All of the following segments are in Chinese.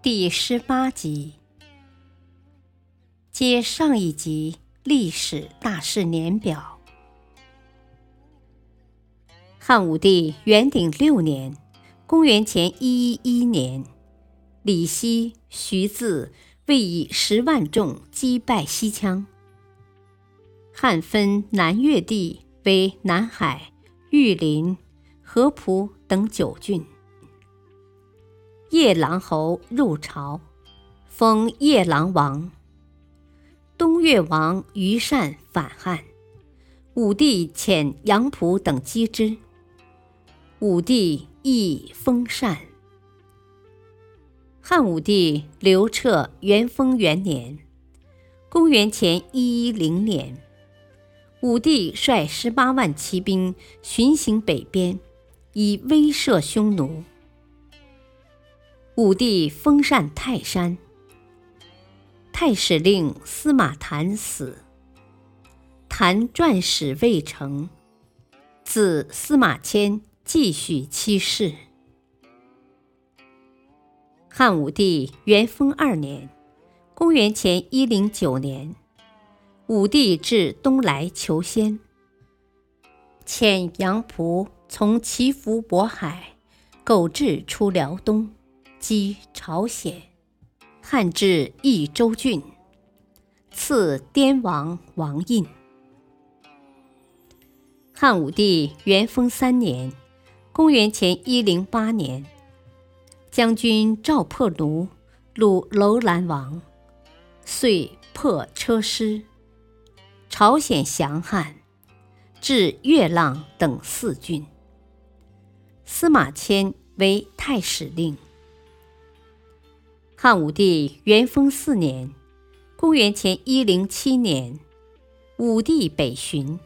第十八集，接上一集历史大事年表。汉武帝元鼎六年（公元前一一一年），李希、徐自为以十万众击败西羌。汉分南越地为南海、玉林、合浦等九郡。夜郎侯入朝，封夜郎王。东越王于善反汉，武帝遣杨仆等击之。武帝亦封禅。汉武帝刘彻元丰元年（公元前一一零年），武帝率十八万骑兵巡行北边，以威慑匈奴。武帝封禅泰山，太史令司马谈死，谈传史未成，子司马迁继续妻室。汉武帝元丰二年（公元前一零九年），武帝至东来求仙，遣杨仆从祈福渤海，苟至出辽东。击朝鲜，汉至益州郡，赐滇王王印。汉武帝元丰三年（公元前一零八年），将军赵破奴虏楼兰王，遂破车师，朝鲜降汉，至月浪等四郡。司马迁为太史令。汉武帝元丰四年（公元前一零七年），武帝北巡，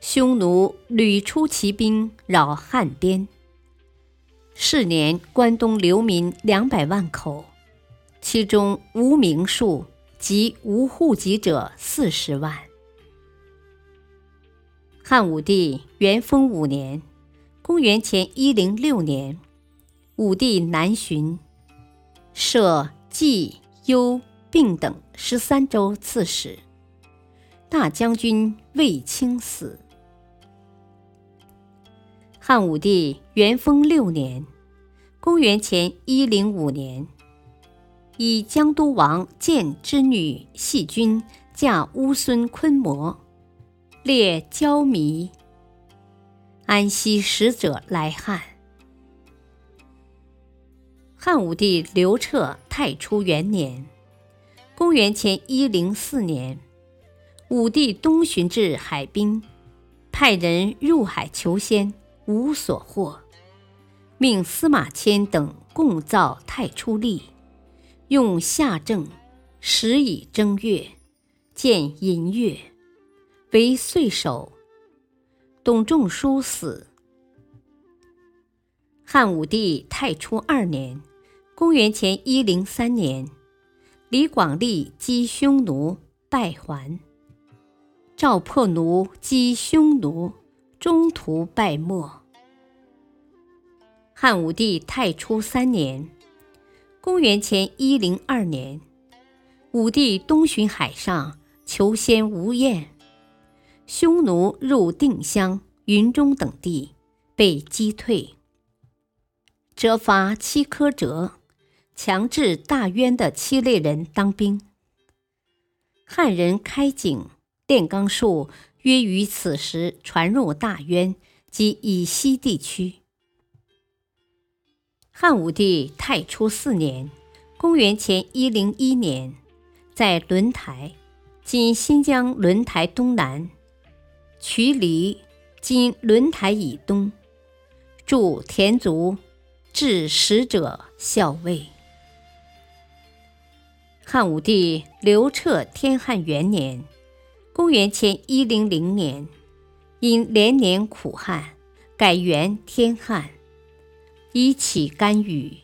匈奴屡出骑兵扰汉边。是年，关东流民两百万口，其中无名数及无户籍者四十万。汉武帝元丰五年（公元前一零六年），武帝南巡。设冀、幽、并等十三州刺史，大将军卫青死。汉武帝元丰六年（公元前一零五年），以江都王建之女细君嫁乌孙昆摩，列焦弥，安西使者来汉。汉武帝刘彻太初元年（公元前一零四年），武帝东巡至海滨，派人入海求仙，无所获，命司马迁等共造太初历，用夏正，时以正月，见寅月，为岁首。董仲舒死。汉武帝太初二年。公元前一零三年，李广利击匈奴，败还。赵破奴击匈奴，中途败没。汉武帝太初三年，公元前一零二年，武帝东巡海上，求仙无厌，匈奴入定襄、云中等地，被击退，折发七颗折。强制大渊的七类人当兵。汉人开井、炼钢术约于此时传入大渊及以西地区。汉武帝太初四年（公元前一零一年），在轮台（今新疆轮台东南），渠犁（今轮台以东），筑田族。致使者校尉。汉武帝刘彻天汉元年（公元前一零零年），因连年苦旱，改元天汉，以乞甘雨。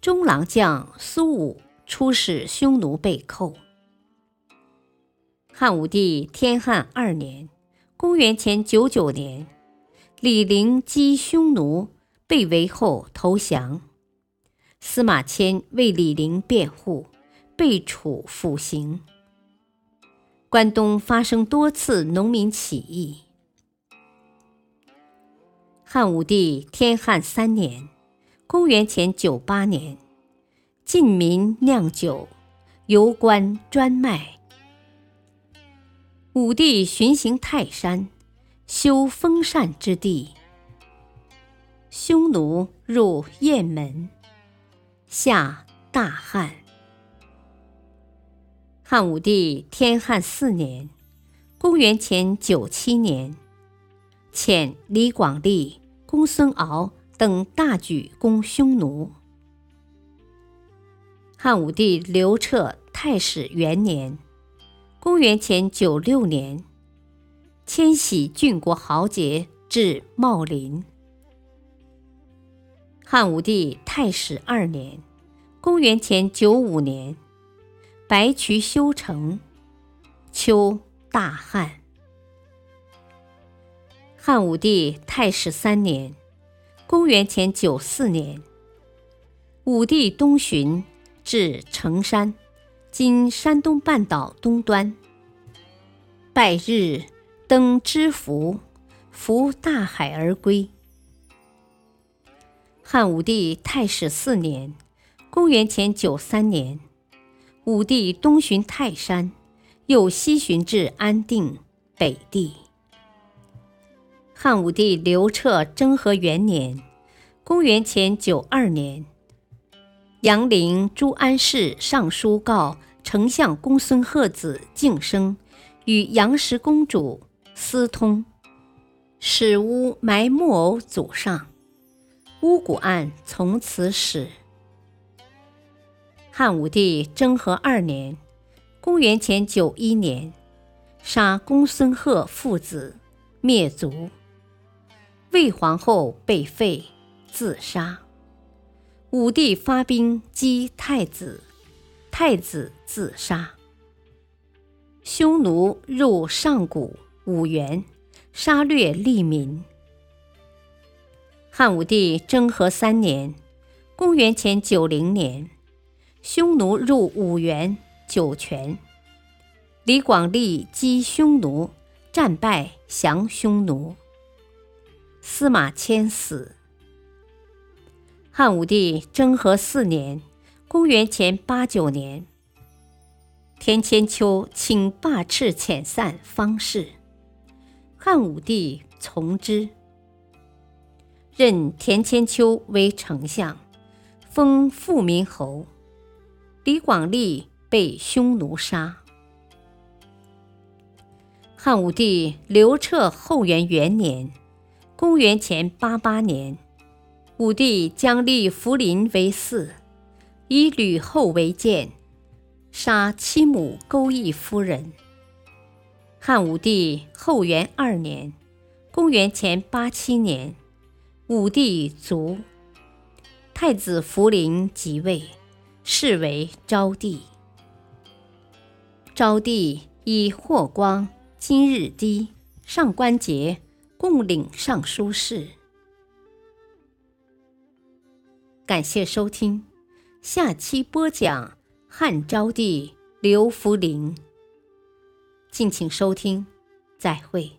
中郎将苏武出使匈奴被寇。汉武帝天汉二年（公元前九九年），李陵击匈奴，被围后投降。司马迁为李陵辩护。被处腐刑。关东发生多次农民起义。汉武帝天汉三年（公元前九八年），禁民酿酒，游官专卖。武帝巡行泰山，修封禅之地。匈奴入雁门，下大旱。汉武帝天汉四年（公元前九七年），遣李广利、公孙敖等大举攻匈奴。汉武帝刘彻太始元年（公元前九六年），迁徙郡国豪杰至茂林。汉武帝太始二年（公元前九五年）。白渠修成，秋大旱。汉武帝太始三年（公元前九四年），武帝东巡至成山（今山东半岛东端），拜日，登知府，扶大海而归。汉武帝太始四年（公元前九三年）。武帝东巡泰山，又西巡至安定北地。汉武帝刘彻征和元年（公元前九二年），杨陵朱安世上书告丞相公孙贺子敬生与杨氏公主私通，使巫埋木偶祖上，巫蛊案从此始。汉武帝征和二年（公元前九一年），杀公孙贺父子，灭族。魏皇后被废，自杀。武帝发兵击太子，太子自杀。匈奴入上古五原，杀掠利民。汉武帝征和三年（公元前九零年）。匈奴入五原、酒泉，李广利击匈奴，战败降匈奴。司马迁死。汉武帝征和四年（公元前八九年），田千秋请罢斥遣散方士，汉武帝从之，任田千秋为丞相，封富民侯。李广利被匈奴杀。汉武帝刘彻后元元年（公元前八八年），武帝将立福临为嗣，以吕后为鉴，杀其母钩弋夫人。汉武帝后元二年（公元前八七年），武帝卒，太子福临即位。是为昭帝。昭帝以霍光、金日低、上官桀共领尚书事。感谢收听，下期播讲汉昭帝刘弗陵。敬请收听，再会。